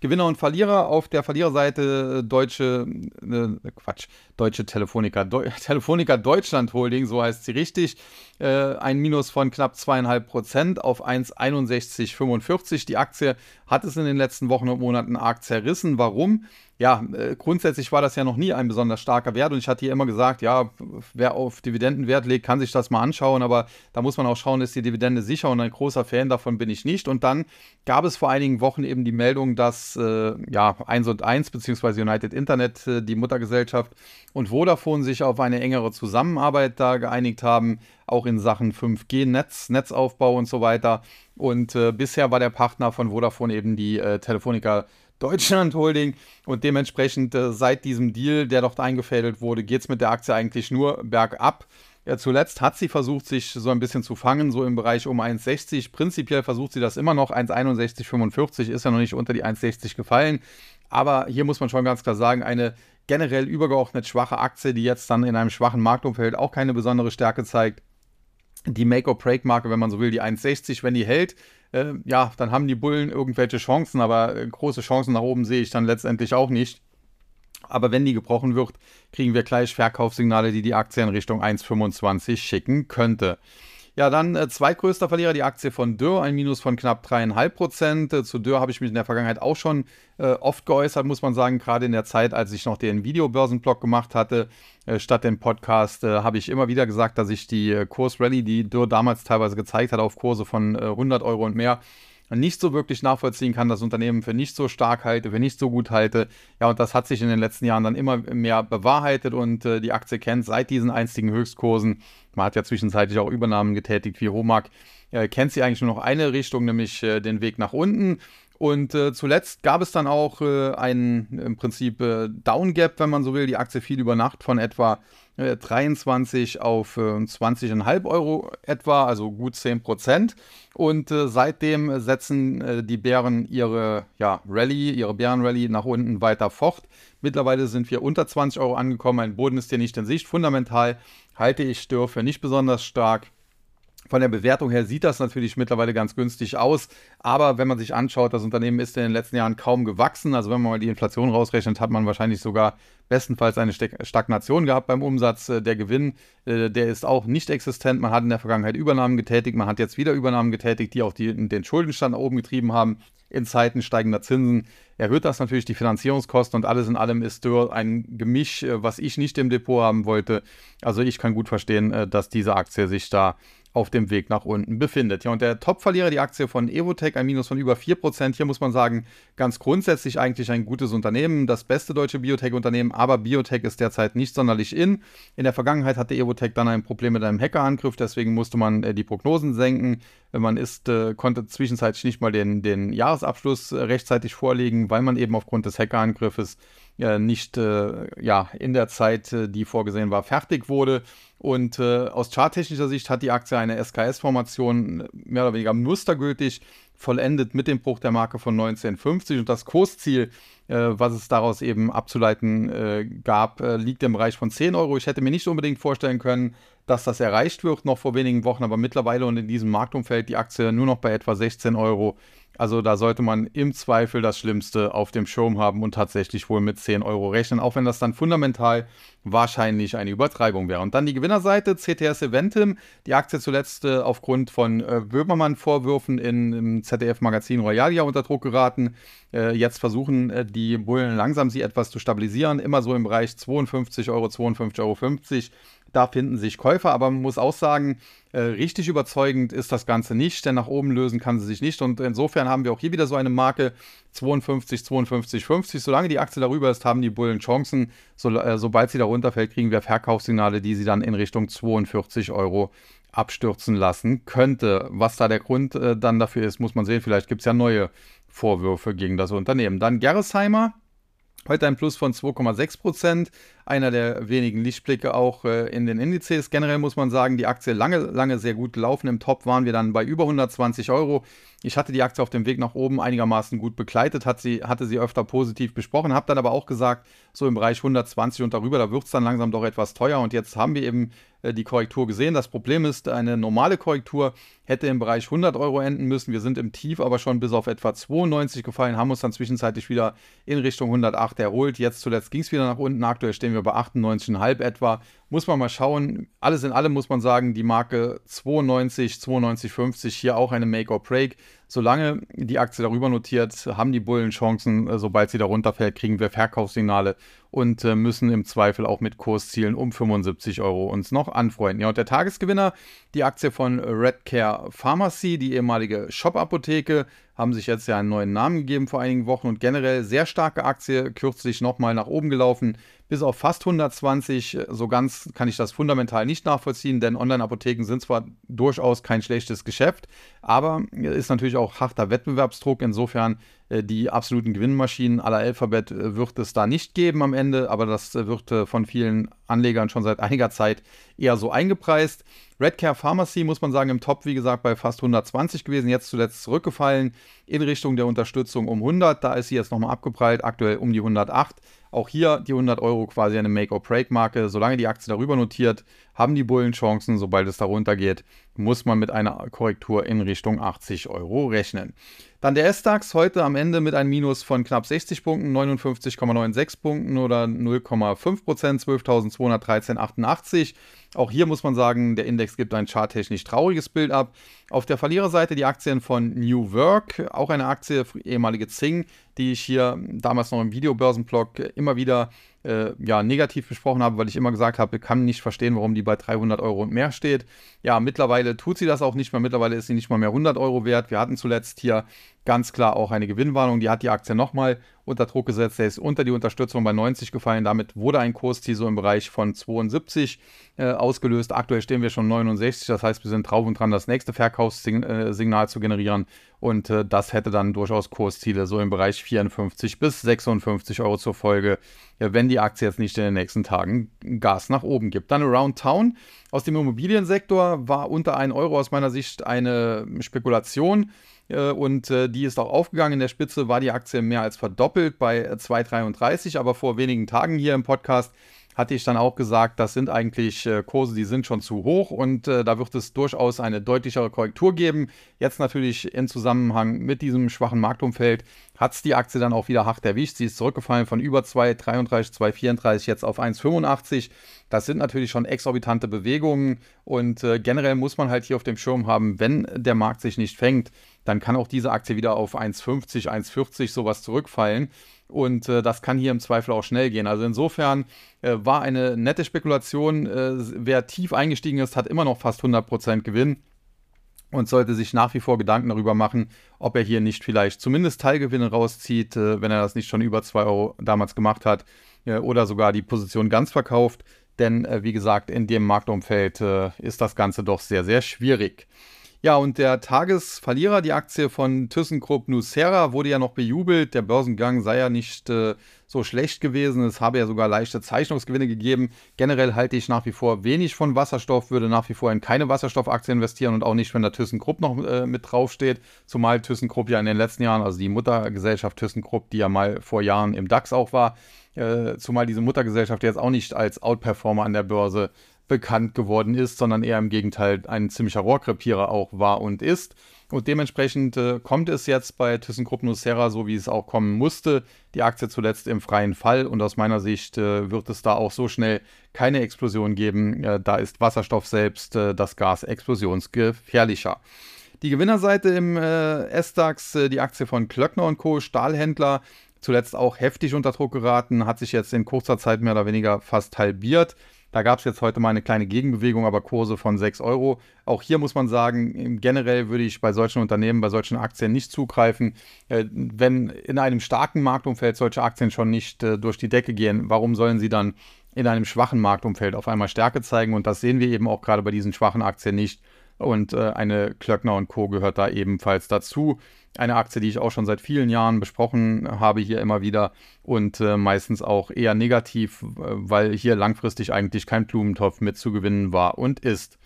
Gewinner und Verlierer auf der Verliererseite äh, deutsche, äh, Quatsch, deutsche Telefonica, Deu Telefonica Deutschland Holding, so heißt sie richtig. Äh, ein Minus von knapp 2,5% auf 1,6145. Die Aktie hat es in den letzten Wochen und Monaten arg zerrissen. Warum? Ja, äh, grundsätzlich war das ja noch nie ein besonders starker Wert und ich hatte hier immer gesagt, ja, wer auf Dividenden Wert legt, kann sich das mal anschauen, aber da muss man auch schauen, ist die Dividende sicher und ein großer Fan davon bin ich nicht. Und dann gab es vor einigen Wochen eben die Meldung, dass äh, ja 1 und 1 bzw. United Internet, äh, die Muttergesellschaft und Vodafone sich auf eine engere Zusammenarbeit da geeinigt haben, auch in Sachen 5G-Netz, Netzaufbau und so weiter. Und äh, bisher war der Partner von Vodafone eben die äh, Telefonica Deutschland Holding und dementsprechend äh, seit diesem Deal, der dort eingefädelt wurde, geht es mit der Aktie eigentlich nur bergab. Ja, zuletzt hat sie versucht, sich so ein bisschen zu fangen, so im Bereich um 1,60. Prinzipiell versucht sie das immer noch. 1,61,45 ist ja noch nicht unter die 1,60 gefallen. Aber hier muss man schon ganz klar sagen, eine generell übergeordnet schwache Aktie, die jetzt dann in einem schwachen Marktumfeld auch keine besondere Stärke zeigt. Die Make-or-Break-Marke, wenn man so will, die 1,60, wenn die hält, äh, ja, dann haben die Bullen irgendwelche Chancen, aber äh, große Chancen nach oben sehe ich dann letztendlich auch nicht. Aber wenn die gebrochen wird, kriegen wir gleich Verkaufssignale, die die Aktie in Richtung 1,25 schicken könnte. Ja, dann äh, zweitgrößter Verlierer, die Aktie von Dürr, ein Minus von knapp 3,5 Prozent. Äh, zu Dürr habe ich mich in der Vergangenheit auch schon äh, oft geäußert, muss man sagen, gerade in der Zeit, als ich noch den Videobörsenblog gemacht hatte, äh, statt dem Podcast, äh, habe ich immer wieder gesagt, dass ich die äh, Kursrallye, die Dürr damals teilweise gezeigt hat, auf Kurse von 100 Euro und mehr, nicht so wirklich nachvollziehen kann, das Unternehmen für nicht so stark halte, für nicht so gut halte. Ja, und das hat sich in den letzten Jahren dann immer mehr bewahrheitet und äh, die Aktie kennt seit diesen einstigen Höchstkursen, man hat ja zwischenzeitlich auch Übernahmen getätigt wie Homag, äh, kennt sie eigentlich nur noch eine Richtung, nämlich äh, den Weg nach unten. Und äh, zuletzt gab es dann auch äh, einen im Prinzip äh, Downgap, wenn man so will. Die Aktie fiel über Nacht von etwa 23 äh, auf 20,5 Euro etwa, also gut 10 Prozent. Und äh, seitdem setzen äh, die Bären ihre ja, Rallye, ihre Bärenrallye nach unten weiter fort. Mittlerweile sind wir unter 20 Euro angekommen. Ein Boden ist hier nicht in Sicht. Fundamental halte ich Stör für nicht besonders stark. Von der Bewertung her sieht das natürlich mittlerweile ganz günstig aus, aber wenn man sich anschaut, das Unternehmen ist in den letzten Jahren kaum gewachsen. Also wenn man mal die Inflation rausrechnet, hat man wahrscheinlich sogar bestenfalls eine Stagnation gehabt beim Umsatz. Äh, der Gewinn, äh, der ist auch nicht existent. Man hat in der Vergangenheit Übernahmen getätigt, man hat jetzt wieder Übernahmen getätigt, die auch die, den Schuldenstand nach oben getrieben haben. In Zeiten steigender Zinsen erhöht das natürlich die Finanzierungskosten und alles in allem ist Dürr ein Gemisch, äh, was ich nicht im Depot haben wollte. Also ich kann gut verstehen, dass diese Aktie sich da auf dem Weg nach unten befindet. Ja, und der Top-Verlierer, die Aktie von Evotech, ein Minus von über 4%. Hier muss man sagen, ganz grundsätzlich eigentlich ein gutes Unternehmen, das beste deutsche Biotech-Unternehmen, aber Biotech ist derzeit nicht sonderlich in. In der Vergangenheit hatte Evotech dann ein Problem mit einem Hackerangriff, deswegen musste man äh, die Prognosen senken. Man ist, äh, konnte zwischenzeitlich nicht mal den, den Jahresabschluss äh, rechtzeitig vorlegen, weil man eben aufgrund des Hackerangriffes äh, nicht äh, ja, in der Zeit, äh, die vorgesehen war, fertig wurde. Und äh, aus charttechnischer Sicht hat die Aktie eine SKS-Formation mehr oder weniger mustergültig vollendet mit dem Bruch der Marke von 1950 und das Kursziel, äh, was es daraus eben abzuleiten äh, gab, äh, liegt im Bereich von 10 Euro. Ich hätte mir nicht unbedingt vorstellen können, dass das erreicht wird, noch vor wenigen Wochen, aber mittlerweile und in diesem Marktumfeld die Aktie nur noch bei etwa 16 Euro also da sollte man im Zweifel das Schlimmste auf dem Schirm haben und tatsächlich wohl mit 10 Euro rechnen, auch wenn das dann fundamental wahrscheinlich eine Übertreibung wäre. Und dann die Gewinnerseite, CTS Eventim, die Aktie zuletzt äh, aufgrund von äh, Böhmermann-Vorwürfen im ZDF-Magazin Royalia unter Druck geraten. Äh, jetzt versuchen äh, die Bullen langsam sie etwas zu stabilisieren, immer so im Bereich 52 Euro, 52,50 Euro. Da finden sich Käufer, aber man muss auch sagen, äh, richtig überzeugend ist das Ganze nicht, denn nach oben lösen kann sie sich nicht. Und insofern haben wir auch hier wieder so eine Marke 52, 52, 50. Solange die Aktie darüber ist, haben die Bullen Chancen. So, äh, sobald sie darunter fällt, kriegen wir Verkaufssignale, die sie dann in Richtung 42 Euro abstürzen lassen könnte. Was da der Grund äh, dann dafür ist, muss man sehen. Vielleicht gibt es ja neue Vorwürfe gegen das Unternehmen. Dann Gerresheimer. Heute ein Plus von 2,6 Prozent einer der wenigen Lichtblicke auch äh, in den Indizes. Generell muss man sagen, die Aktie lange, lange sehr gut gelaufen. Im Top waren wir dann bei über 120 Euro. Ich hatte die Aktie auf dem Weg nach oben einigermaßen gut begleitet, hat sie, hatte sie öfter positiv besprochen, habe dann aber auch gesagt, so im Bereich 120 und darüber, da wird es dann langsam doch etwas teuer. Und jetzt haben wir eben die Korrektur gesehen. Das Problem ist, eine normale Korrektur hätte im Bereich 100 Euro enden müssen. Wir sind im Tief aber schon bis auf etwa 92 gefallen, haben uns dann zwischenzeitlich wieder in Richtung 108 erholt. Jetzt zuletzt ging es wieder nach unten. Aktuell stehen wir bei 98,5 etwa. Muss man mal schauen. Alles in allem muss man sagen, die Marke 92, 92,50 hier auch eine Make or Break. Solange die Aktie darüber notiert, haben die Bullen Chancen. Äh, sobald sie darunter fällt, kriegen wir Verkaufssignale und äh, müssen im Zweifel auch mit Kurszielen um 75 Euro uns noch anfreunden. Ja, und der Tagesgewinner, die Aktie von Redcare Pharmacy, die ehemalige Shop-Apotheke, haben sich jetzt ja einen neuen Namen gegeben vor einigen Wochen und generell sehr starke Aktie, kürzlich nochmal nach oben gelaufen, bis auf fast 120. So ganz kann ich das fundamental nicht nachvollziehen, denn Online-Apotheken sind zwar durchaus kein schlechtes Geschäft, aber ist natürlich auch harter Wettbewerbsdruck. Insofern äh, die absoluten Gewinnmaschinen aller Alphabet äh, wird es da nicht geben am Ende, aber das äh, wird von vielen Anlegern schon seit einiger Zeit eher so eingepreist. Redcare Pharmacy muss man sagen im Top, wie gesagt, bei fast 120 gewesen, jetzt zuletzt zurückgefallen in Richtung der Unterstützung um 100. Da ist sie jetzt nochmal abgeprallt, aktuell um die 108. Auch hier die 100 Euro quasi eine Make-or-Break-Marke. Solange die Aktie darüber notiert, haben die Bullen Chancen. Sobald es darunter geht, muss man mit einer Korrektur in Richtung 80 Euro rechnen. Dann der S-DAX heute am Ende mit einem Minus von knapp 60 Punkten, 59,96 Punkten oder 0,5 Prozent, 12.213,88. Auch hier muss man sagen, der Index gibt ein charttechnisch trauriges Bild ab. Auf der Verliererseite die Aktien von New Work, auch eine Aktie, ehemalige Zing, die ich hier damals noch im Videobörsenblog immer wieder äh, ja, negativ besprochen habe, weil ich immer gesagt habe, ich kann nicht verstehen, warum die bei 300 Euro und mehr steht. Ja, mittlerweile tut sie das auch nicht mehr. Mittlerweile ist sie nicht mal mehr 100 Euro wert. Wir hatten zuletzt hier ganz klar auch eine Gewinnwarnung. Die hat die Aktie nochmal unter Druck gesetzt. Der ist unter die Unterstützung bei 90 gefallen. Damit wurde ein Kursziel so im Bereich von 72 äh, ausgelöst. Aktuell stehen wir schon 69. Das heißt, wir sind drauf und dran, das nächste Verkaufssignal zu generieren. Und äh, das hätte dann durchaus Kursziele so im Bereich 54 bis 56 Euro zur Folge, wenn die Aktie jetzt nicht in den nächsten Tagen Gas nach oben gibt. Dann Around Town aus dem Immobiliensektor war unter 1 Euro aus meiner Sicht eine Spekulation. Äh, und äh, die ist auch aufgegangen. In der Spitze war die Aktie mehr als verdoppelt bei 2,33, aber vor wenigen Tagen hier im Podcast hatte ich dann auch gesagt, das sind eigentlich äh, Kurse, die sind schon zu hoch und äh, da wird es durchaus eine deutlichere Korrektur geben. Jetzt natürlich in Zusammenhang mit diesem schwachen Marktumfeld hat es die Aktie dann auch wieder hart erwischt. Sie ist zurückgefallen von über 2,33, 2,34 jetzt auf 1,85. Das sind natürlich schon exorbitante Bewegungen und äh, generell muss man halt hier auf dem Schirm haben, wenn der Markt sich nicht fängt, dann kann auch diese Aktie wieder auf 1,50, 1,40 sowas zurückfallen. Und äh, das kann hier im Zweifel auch schnell gehen. Also insofern äh, war eine nette Spekulation. Äh, wer tief eingestiegen ist, hat immer noch fast 100% Gewinn und sollte sich nach wie vor Gedanken darüber machen, ob er hier nicht vielleicht zumindest Teilgewinne rauszieht, äh, wenn er das nicht schon über 2 Euro damals gemacht hat äh, oder sogar die Position ganz verkauft. Denn äh, wie gesagt, in dem Marktumfeld ist das Ganze doch sehr, sehr schwierig. Ja, und der Tagesverlierer, die Aktie von ThyssenKrupp Nucera, wurde ja noch bejubelt. Der Börsengang sei ja nicht äh, so schlecht gewesen. Es habe ja sogar leichte Zeichnungsgewinne gegeben. Generell halte ich nach wie vor wenig von Wasserstoff, würde nach wie vor in keine Wasserstoffaktie investieren und auch nicht, wenn da ThyssenKrupp noch äh, mit draufsteht. Zumal ThyssenKrupp ja in den letzten Jahren, also die Muttergesellschaft ThyssenKrupp, die ja mal vor Jahren im DAX auch war, äh, zumal diese Muttergesellschaft jetzt auch nicht als Outperformer an der Börse bekannt geworden ist, sondern eher im Gegenteil ein ziemlicher Rohrkrepierer auch war und ist. Und dementsprechend äh, kommt es jetzt bei ThyssenKrupp Nucera so, wie es auch kommen musste. Die Aktie zuletzt im freien Fall und aus meiner Sicht äh, wird es da auch so schnell keine Explosion geben. Äh, da ist Wasserstoff selbst äh, das Gas explosionsgefährlicher. Die Gewinnerseite im äh, S-DAX, äh, die Aktie von Klöckner Co., Stahlhändler, zuletzt auch heftig unter Druck geraten, hat sich jetzt in kurzer Zeit mehr oder weniger fast halbiert. Da gab es jetzt heute mal eine kleine Gegenbewegung, aber Kurse von 6 Euro. Auch hier muss man sagen, generell würde ich bei solchen Unternehmen, bei solchen Aktien nicht zugreifen. Äh, wenn in einem starken Marktumfeld solche Aktien schon nicht äh, durch die Decke gehen, warum sollen sie dann in einem schwachen Marktumfeld auf einmal Stärke zeigen? Und das sehen wir eben auch gerade bei diesen schwachen Aktien nicht. Und äh, eine Klöckner und Co. gehört da ebenfalls dazu. Eine Aktie, die ich auch schon seit vielen Jahren besprochen habe, hier immer wieder und äh, meistens auch eher negativ, weil hier langfristig eigentlich kein Blumentopf mit zu gewinnen war und ist.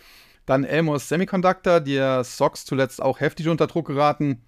Dann Elmos Semiconductor, der SOX zuletzt auch heftig unter Druck geraten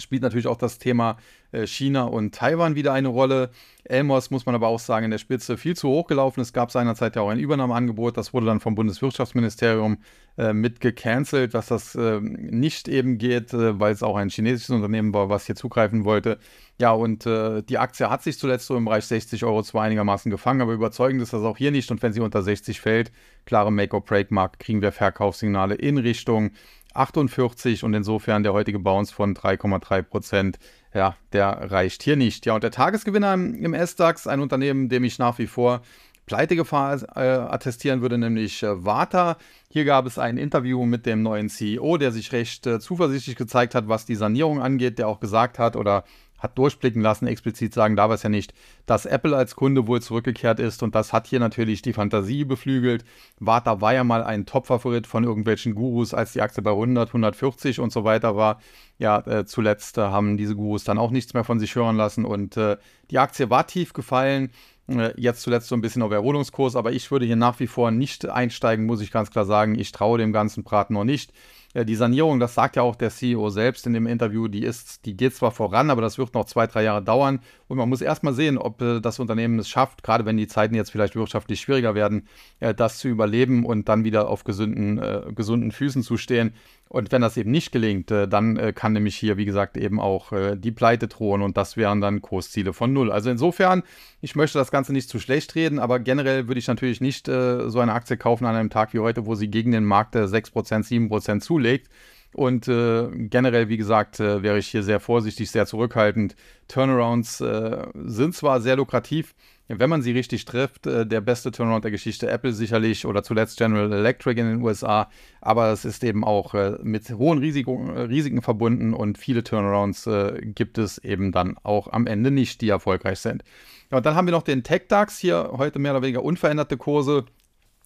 spielt natürlich auch das Thema äh, China und Taiwan wieder eine Rolle. Elmos muss man aber auch sagen, in der Spitze viel zu hoch gelaufen. Es gab seinerzeit ja auch ein Übernahmeangebot, das wurde dann vom Bundeswirtschaftsministerium äh, mit gecancelt, dass das äh, nicht eben geht, äh, weil es auch ein chinesisches Unternehmen war, was hier zugreifen wollte. Ja, und äh, die Aktie hat sich zuletzt so im Bereich 60 Euro zwar einigermaßen gefangen, aber überzeugend ist das auch hier nicht. Und wenn sie unter 60 fällt, klare Make-or-Break-Markt, kriegen wir Verkaufssignale in Richtung 48 und insofern der heutige Bounce von 3,3 Prozent, ja, der reicht hier nicht. Ja, und der Tagesgewinner im S-DAX, ein Unternehmen, dem ich nach wie vor Pleitegefahr äh, attestieren würde, nämlich äh, Vata. Hier gab es ein Interview mit dem neuen CEO, der sich recht äh, zuversichtlich gezeigt hat, was die Sanierung angeht, der auch gesagt hat oder hat durchblicken lassen, explizit sagen darf es ja nicht, dass Apple als Kunde wohl zurückgekehrt ist und das hat hier natürlich die Fantasie beflügelt. Vata war ja mal ein Top-Favorit von irgendwelchen Gurus, als die Aktie bei 100, 140 und so weiter war. Ja, äh, zuletzt äh, haben diese Gurus dann auch nichts mehr von sich hören lassen und äh, die Aktie war tief gefallen. Äh, jetzt zuletzt so ein bisschen auf Erholungskurs, aber ich würde hier nach wie vor nicht einsteigen, muss ich ganz klar sagen. Ich traue dem ganzen Braten noch nicht. Ja, die Sanierung, das sagt ja auch der CEO selbst in dem Interview, die ist, die geht zwar voran, aber das wird noch zwei, drei Jahre dauern. Und man muss erstmal sehen, ob äh, das Unternehmen es schafft, gerade wenn die Zeiten jetzt vielleicht wirtschaftlich schwieriger werden, äh, das zu überleben und dann wieder auf gesunden, äh, gesunden Füßen zu stehen. Und wenn das eben nicht gelingt, äh, dann äh, kann nämlich hier, wie gesagt, eben auch äh, die Pleite drohen und das wären dann Kursziele von null. Also insofern, ich möchte das Ganze nicht zu schlecht reden, aber generell würde ich natürlich nicht so eine Aktie kaufen an einem Tag wie heute, wo sie gegen den Markt 6%, 7% zulegt. Und äh, generell, wie gesagt, äh, wäre ich hier sehr vorsichtig, sehr zurückhaltend. Turnarounds äh, sind zwar sehr lukrativ, wenn man sie richtig trifft, äh, der beste Turnaround der Geschichte, Apple sicherlich oder zuletzt General Electric in den USA, aber es ist eben auch äh, mit hohen Risiko, äh, Risiken verbunden und viele Turnarounds gibt es eben dann auch am Ende nicht, die erfolgreich sind. Ja, und dann haben wir noch den Tech DAX hier, heute mehr oder weniger unveränderte Kurse.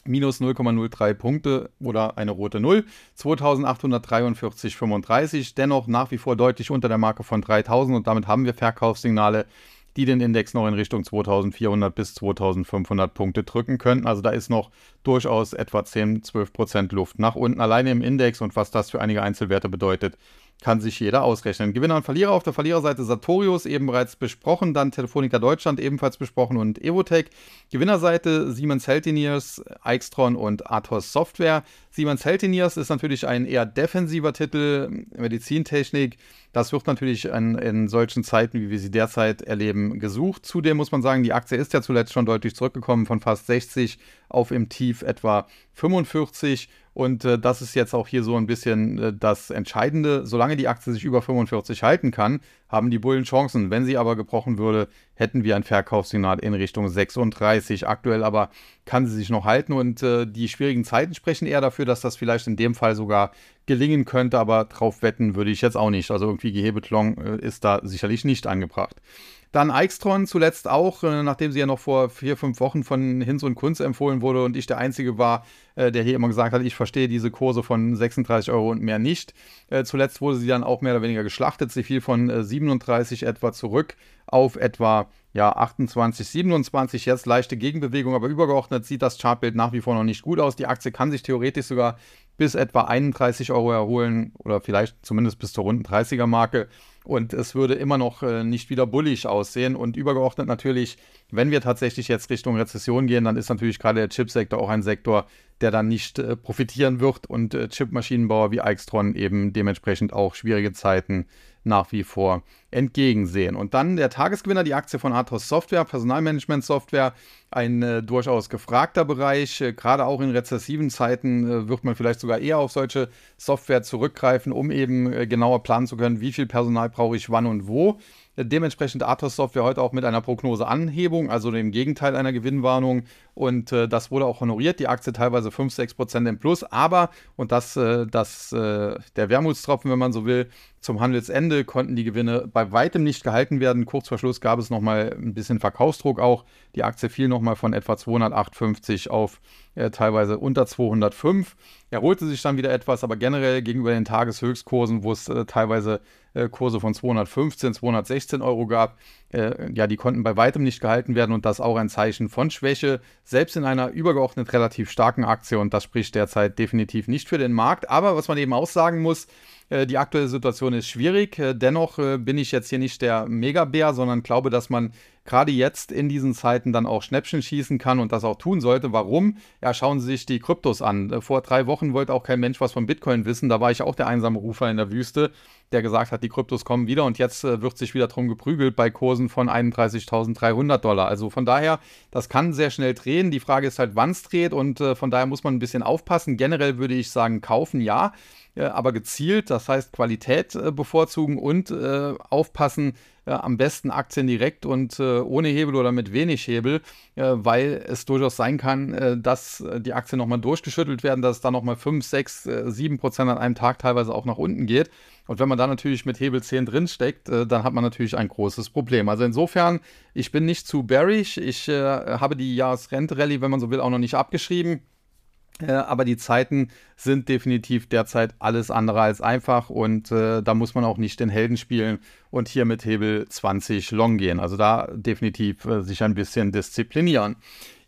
Minus 0,03 Punkte oder eine rote 0, 2843,35, dennoch nach wie vor deutlich unter der Marke von 3000 und damit haben wir Verkaufssignale die den Index noch in Richtung 2400 bis 2500 Punkte drücken könnten. Also da ist noch durchaus etwa 10, 12 Prozent Luft nach unten alleine im Index und was das für einige Einzelwerte bedeutet, kann sich jeder ausrechnen. Gewinner und Verlierer auf der Verliererseite Sartorius, eben bereits besprochen, dann Telefonica Deutschland ebenfalls besprochen und Evotech. Gewinnerseite Siemens Healthineers, Eichstron und Athos Software. Siemens Healthineers ist natürlich ein eher defensiver Titel, Medizintechnik. Das wird natürlich in, in solchen Zeiten, wie wir sie derzeit erleben, gesucht. Zudem muss man sagen, die Aktie ist ja zuletzt schon deutlich zurückgekommen von fast 60 auf im Tief etwa 45 und äh, das ist jetzt auch hier so ein bisschen äh, das Entscheidende. Solange die Aktie sich über 45 halten kann, haben die Bullen Chancen. Wenn sie aber gebrochen würde, hätten wir ein Verkaufssignal in Richtung 36. Aktuell aber kann sie sich noch halten und äh, die schwierigen Zeiten sprechen eher dafür, dass das vielleicht in dem Fall sogar gelingen könnte, aber drauf wetten würde ich jetzt auch nicht. Also irgendwie Gehebetlon äh, ist da sicherlich nicht angebracht. Dann Eichstron zuletzt auch, äh, nachdem sie ja noch vor vier, fünf Wochen von Hinz und Kunz empfohlen wurde und ich der Einzige war, äh, der hier immer gesagt hat, ich verstehe diese Kurse von 36 Euro und mehr nicht. Äh, zuletzt wurde sie dann auch mehr oder weniger geschlachtet. Sie fiel von 37 etwa zurück auf etwa ja, 28, 27, jetzt leichte Gegenbewegung, aber übergeordnet sieht das Chartbild nach wie vor noch nicht gut aus. Die Aktie kann sich theoretisch sogar bis etwa 31 Euro erholen oder vielleicht zumindest bis zur runden 30er Marke und es würde immer noch äh, nicht wieder bullig aussehen. Und übergeordnet natürlich, wenn wir tatsächlich jetzt Richtung Rezession gehen, dann ist natürlich gerade der Chipsektor auch ein Sektor, der dann nicht äh, profitieren wird und äh, Chipmaschinenbauer wie Eichstron eben dementsprechend auch schwierige Zeiten nach wie vor entgegensehen. Und dann der Tagesgewinner, die Aktie von Athos Software, Personalmanagement Software, ein äh, durchaus gefragter Bereich. Äh, gerade auch in rezessiven Zeiten äh, wird man vielleicht sogar eher auf solche Software zurückgreifen, um eben äh, genauer planen zu können, wie viel Personal brauche ich wann und wo. Dementsprechend Athos Software heute auch mit einer Prognoseanhebung, also dem Gegenteil einer Gewinnwarnung. Und äh, das wurde auch honoriert. Die Aktie teilweise 5, 6 Prozent im Plus. Aber, und das, äh, das äh, der Wermutstropfen, wenn man so will, zum Handelsende konnten die Gewinne bei weitem nicht gehalten werden. Kurz vor Schluss gab es nochmal ein bisschen Verkaufsdruck auch. Die Aktie fiel nochmal von etwa 258 auf äh, teilweise unter 205. Erholte sich dann wieder etwas, aber generell gegenüber den Tageshöchstkursen, wo es äh, teilweise äh, Kurse von 215, 216 Euro gab, äh, ja, die konnten bei weitem nicht gehalten werden und das auch ein Zeichen von Schwäche, selbst in einer übergeordnet relativ starken Aktie und das spricht derzeit definitiv nicht für den Markt. Aber was man eben auch sagen muss, die aktuelle Situation ist schwierig. Äh, dennoch äh, bin ich jetzt hier nicht der Megabär, sondern glaube, dass man gerade jetzt in diesen Zeiten dann auch Schnäppchen schießen kann und das auch tun sollte. Warum? Ja, schauen Sie sich die Kryptos an. Vor drei Wochen wollte auch kein Mensch was von Bitcoin wissen. Da war ich auch der einsame Rufer in der Wüste, der gesagt hat, die Kryptos kommen wieder und jetzt wird sich wieder drum geprügelt bei Kursen von 31.300 Dollar. Also von daher, das kann sehr schnell drehen. Die Frage ist halt, wann es dreht und von daher muss man ein bisschen aufpassen. Generell würde ich sagen, kaufen ja aber gezielt, das heißt Qualität äh, bevorzugen und äh, aufpassen, äh, am besten Aktien direkt und äh, ohne Hebel oder mit wenig Hebel, äh, weil es durchaus sein kann, äh, dass die Aktien nochmal durchgeschüttelt werden, dass es da nochmal 5, 6, 7 Prozent an einem Tag teilweise auch nach unten geht. Und wenn man da natürlich mit Hebel 10 drinsteckt, dann hat man natürlich ein großes Problem. Also insofern, ich bin nicht zu bearish. Ich habe die Jahresrente-Rallye, wenn man so will, auch noch nicht abgeschrieben. Äh, aber die Zeiten sind definitiv derzeit alles andere als einfach und äh, da muss man auch nicht den Helden spielen und hier mit Hebel 20 long gehen. Also da definitiv äh, sich ein bisschen disziplinieren.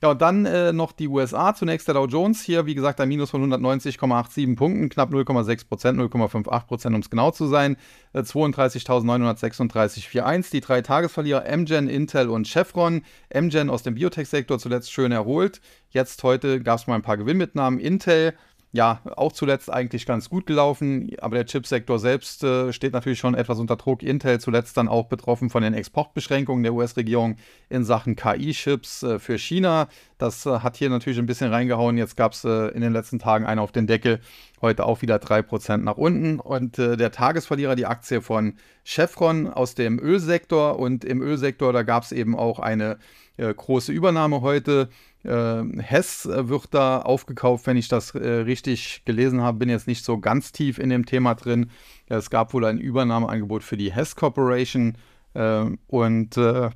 Ja, und dann äh, noch die USA. Zunächst der Dow Jones hier, wie gesagt, ein Minus von 190,87 Punkten, knapp 0,6 Prozent, 0,58 Prozent, um es genau zu sein. Äh, 32.936,41. Die drei Tagesverlierer Amgen, Intel und Chevron. Amgen aus dem Biotech-Sektor zuletzt schön erholt. Jetzt heute gab es mal ein paar Gewinnmitnahmen. Intel ja, auch zuletzt eigentlich ganz gut gelaufen, aber der Chipsektor selbst äh, steht natürlich schon etwas unter Druck. Intel zuletzt dann auch betroffen von den Exportbeschränkungen der US-Regierung in Sachen KI-Chips äh, für China. Das äh, hat hier natürlich ein bisschen reingehauen. Jetzt gab es äh, in den letzten Tagen einen auf den Deckel, heute auch wieder 3% nach unten. Und äh, der Tagesverlierer, die Aktie von Chevron aus dem Ölsektor. Und im Ölsektor, da gab es eben auch eine äh, große Übernahme heute. Äh, Hess äh, wird da aufgekauft, wenn ich das äh, richtig gelesen habe. Bin jetzt nicht so ganz tief in dem Thema drin. Es gab wohl ein Übernahmeangebot für die Hess Corporation äh, und äh,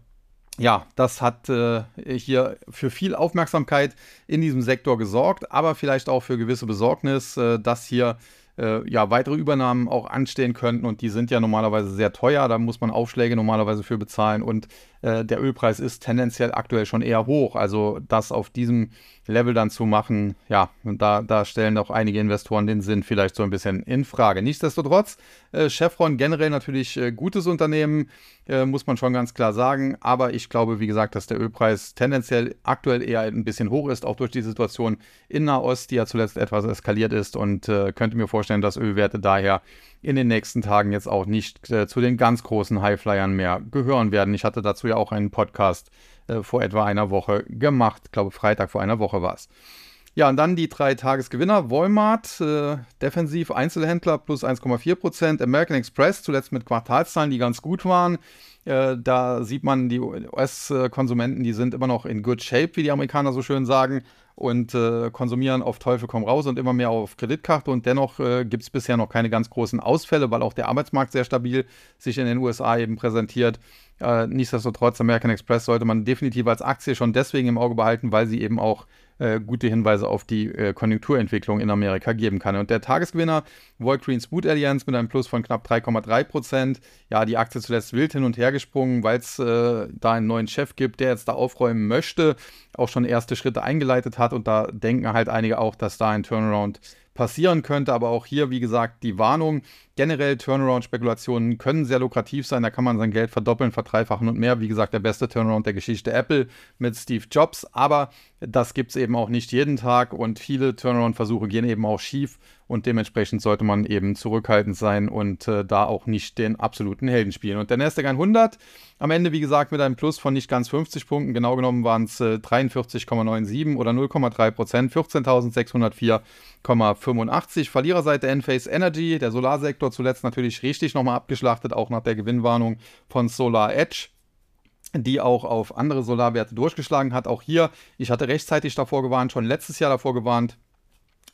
ja, das hat äh, hier für viel Aufmerksamkeit in diesem Sektor gesorgt, aber vielleicht auch für gewisse Besorgnis, dass hier ja, weitere Übernahmen auch anstehen könnten und die sind ja normalerweise sehr teuer, da muss man Aufschläge normalerweise für bezahlen und äh, der Ölpreis ist tendenziell aktuell schon eher hoch. Also das auf diesem Level dann zu machen, ja, da, da stellen auch einige Investoren den Sinn vielleicht so ein bisschen in Frage. Nichtsdestotrotz, äh, Chevron generell natürlich äh, gutes Unternehmen, äh, muss man schon ganz klar sagen. Aber ich glaube, wie gesagt, dass der Ölpreis tendenziell aktuell eher ein bisschen hoch ist, auch durch die Situation in Nahost, die ja zuletzt etwas eskaliert ist und äh, könnte mir vorstellen, dass Ölwerte daher in den nächsten Tagen jetzt auch nicht äh, zu den ganz großen Highflyern mehr gehören werden. Ich hatte dazu ja auch einen Podcast äh, vor etwa einer Woche gemacht. Ich glaube, Freitag vor einer Woche war es. Ja, und dann die drei Tagesgewinner. Walmart, äh, defensiv Einzelhändler plus 1,4%. American Express, zuletzt mit Quartalszahlen, die ganz gut waren. Äh, da sieht man, die US-Konsumenten, die sind immer noch in good shape, wie die Amerikaner so schön sagen und äh, konsumieren auf Teufel komm raus und immer mehr auf Kreditkarte. Und dennoch äh, gibt es bisher noch keine ganz großen Ausfälle, weil auch der Arbeitsmarkt sehr stabil sich in den USA eben präsentiert. Äh, nichtsdestotrotz, American Express sollte man definitiv als Aktie schon deswegen im Auge behalten, weil sie eben auch äh, gute Hinweise auf die äh, Konjunkturentwicklung in Amerika geben kann. Und der Tagesgewinner, Walgreens Boot Alliance mit einem Plus von knapp 3,3 Prozent. Ja, die Aktie zuletzt wild hin und her gesprungen, weil es äh, da einen neuen Chef gibt, der jetzt da aufräumen möchte, auch schon erste Schritte eingeleitet hat. Und da denken halt einige auch, dass da ein Turnaround passieren könnte. Aber auch hier, wie gesagt, die Warnung. Generell Turnaround-Spekulationen können sehr lukrativ sein. Da kann man sein Geld verdoppeln, verdreifachen und mehr. Wie gesagt, der beste Turnaround der Geschichte Apple mit Steve Jobs. Aber das gibt es eben auch nicht jeden Tag und viele Turnaround-Versuche gehen eben auch schief und dementsprechend sollte man eben zurückhaltend sein und äh, da auch nicht den absoluten Helden spielen. Und der Nasdaq 100 am Ende, wie gesagt, mit einem Plus von nicht ganz 50 Punkten, genau genommen waren es äh, 43,97 oder 0,3 Prozent, 14.604,85. Verliererseite Enphase Energy, der Solarsektor zuletzt natürlich richtig nochmal abgeschlachtet, auch nach der Gewinnwarnung von Solar Edge die auch auf andere Solarwerte durchgeschlagen hat. Auch hier, ich hatte rechtzeitig davor gewarnt, schon letztes Jahr davor gewarnt,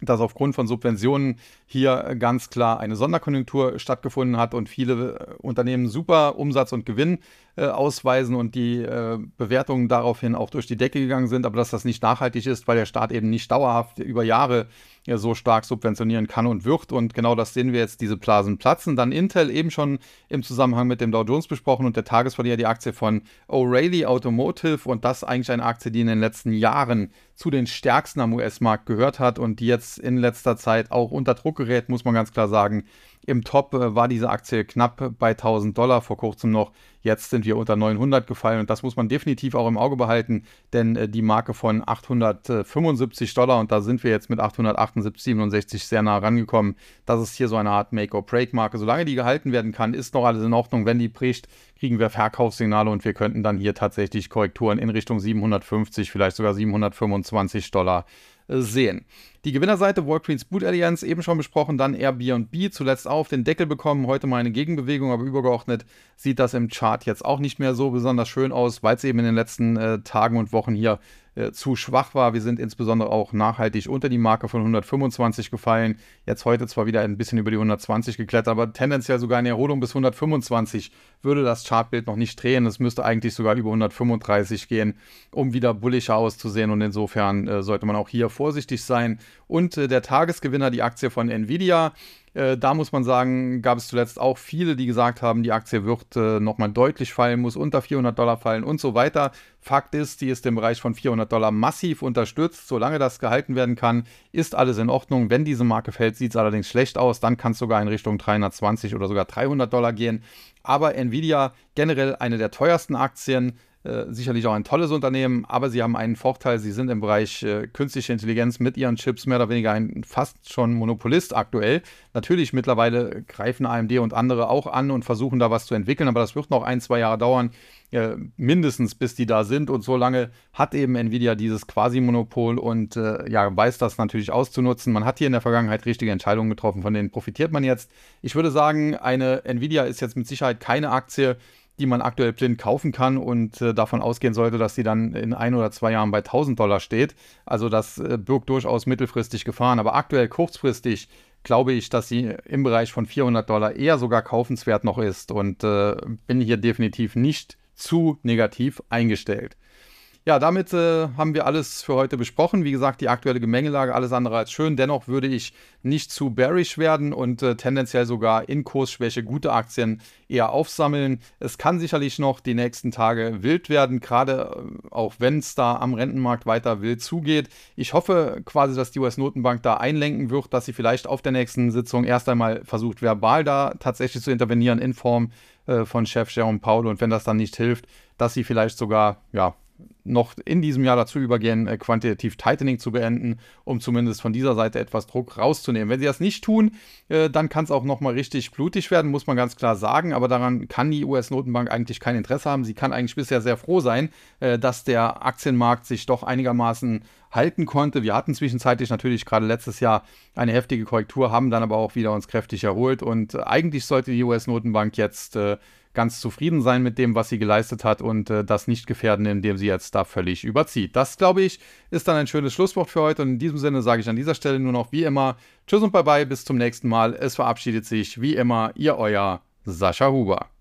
dass aufgrund von Subventionen hier ganz klar eine Sonderkonjunktur stattgefunden hat und viele äh, Unternehmen super Umsatz und Gewinn äh, ausweisen und die äh, Bewertungen daraufhin auch durch die Decke gegangen sind, aber dass das nicht nachhaltig ist, weil der Staat eben nicht dauerhaft über Jahre ja, so stark subventionieren kann und wird. Und genau das sehen wir jetzt, diese Blasen platzen. Dann Intel eben schon im Zusammenhang mit dem Dow Jones besprochen und der Tagesverlierer die Aktie von O'Reilly Automotive und das eigentlich eine Aktie, die in den letzten Jahren zu den stärksten am US-Markt gehört hat und die jetzt in letzter Zeit auch unter Druck gerät, muss man ganz klar sagen. Im Top äh, war diese Aktie knapp bei 1000 Dollar, vor kurzem noch. Jetzt sind wir unter 900 gefallen und das muss man definitiv auch im Auge behalten, denn äh, die Marke von 875 Dollar und da sind wir jetzt mit 878,67 sehr nah rangekommen. Das ist hier so eine Art Make-or-Break-Marke. Solange die gehalten werden kann, ist noch alles in Ordnung. Wenn die bricht, kriegen wir Verkaufssignale und wir könnten dann hier tatsächlich Korrekturen in Richtung 750, vielleicht sogar 725 Dollar sehen. Die Gewinnerseite Walgreens Boot Alliance, eben schon besprochen, dann Airbnb zuletzt auf den Deckel bekommen, heute mal eine Gegenbewegung, aber übergeordnet sieht das im Chart jetzt auch nicht mehr so besonders schön aus, weil es eben in den letzten äh, Tagen und Wochen hier äh, zu schwach war. Wir sind insbesondere auch nachhaltig unter die Marke von 125 gefallen. Jetzt heute zwar wieder ein bisschen über die 120 geklettert, aber tendenziell sogar eine Erholung bis 125 würde das Chartbild noch nicht drehen. Es müsste eigentlich sogar über 135 gehen, um wieder bullischer auszusehen. Und insofern äh, sollte man auch hier vorsichtig sein. Und äh, der Tagesgewinner, die Aktie von Nvidia, äh, da muss man sagen, gab es zuletzt auch viele, die gesagt haben, die Aktie wird äh, nochmal deutlich fallen, muss unter 400 Dollar fallen und so weiter. Fakt ist, die ist im Bereich von 400 Dollar massiv unterstützt. Solange das gehalten werden kann, ist alles in Ordnung. Wenn diese Marke fällt, sieht es allerdings schlecht aus. Dann kann es sogar in Richtung 320 oder sogar 300 Dollar gehen. Aber Nvidia generell eine der teuersten Aktien äh, sicherlich auch ein tolles Unternehmen, aber sie haben einen Vorteil, sie sind im Bereich äh, künstliche Intelligenz mit ihren Chips mehr oder weniger ein fast schon Monopolist aktuell. Natürlich mittlerweile greifen AMD und andere auch an und versuchen da was zu entwickeln, aber das wird noch ein, zwei Jahre dauern, äh, mindestens bis die da sind und so lange hat eben Nvidia dieses Quasi-Monopol und äh, ja, weiß das natürlich auszunutzen. Man hat hier in der Vergangenheit richtige Entscheidungen getroffen, von denen profitiert man jetzt. Ich würde sagen, eine Nvidia ist jetzt mit Sicherheit keine Aktie, die man aktuell blind kaufen kann und äh, davon ausgehen sollte, dass sie dann in ein oder zwei Jahren bei 1000 Dollar steht. Also das äh, birgt durchaus mittelfristig Gefahren, aber aktuell kurzfristig glaube ich, dass sie im Bereich von 400 Dollar eher sogar kaufenswert noch ist und äh, bin hier definitiv nicht zu negativ eingestellt. Ja, damit äh, haben wir alles für heute besprochen. Wie gesagt, die aktuelle Gemengelage, alles andere als schön. Dennoch würde ich nicht zu bearish werden und äh, tendenziell sogar in Kursschwäche gute Aktien eher aufsammeln. Es kann sicherlich noch die nächsten Tage wild werden, gerade äh, auch wenn es da am Rentenmarkt weiter wild zugeht. Ich hoffe quasi, dass die US-Notenbank da einlenken wird, dass sie vielleicht auf der nächsten Sitzung erst einmal versucht, verbal da tatsächlich zu intervenieren in Form äh, von Chef Jerome Paul und wenn das dann nicht hilft, dass sie vielleicht sogar ja noch in diesem Jahr dazu übergehen, äh, quantitativ Tightening zu beenden, um zumindest von dieser Seite etwas Druck rauszunehmen. Wenn sie das nicht tun, äh, dann kann es auch nochmal richtig blutig werden, muss man ganz klar sagen. Aber daran kann die US-Notenbank eigentlich kein Interesse haben. Sie kann eigentlich bisher sehr froh sein, äh, dass der Aktienmarkt sich doch einigermaßen halten konnte. Wir hatten zwischenzeitlich natürlich gerade letztes Jahr eine heftige Korrektur, haben dann aber auch wieder uns kräftig erholt. Und eigentlich sollte die US-Notenbank jetzt äh, ganz zufrieden sein mit dem, was sie geleistet hat und äh, das nicht gefährden, indem sie jetzt da völlig überzieht. Das, glaube ich, ist dann ein schönes Schlusswort für heute und in diesem Sinne sage ich an dieser Stelle nur noch wie immer Tschüss und Bye-bye, bis zum nächsten Mal. Es verabschiedet sich wie immer Ihr euer Sascha Huber.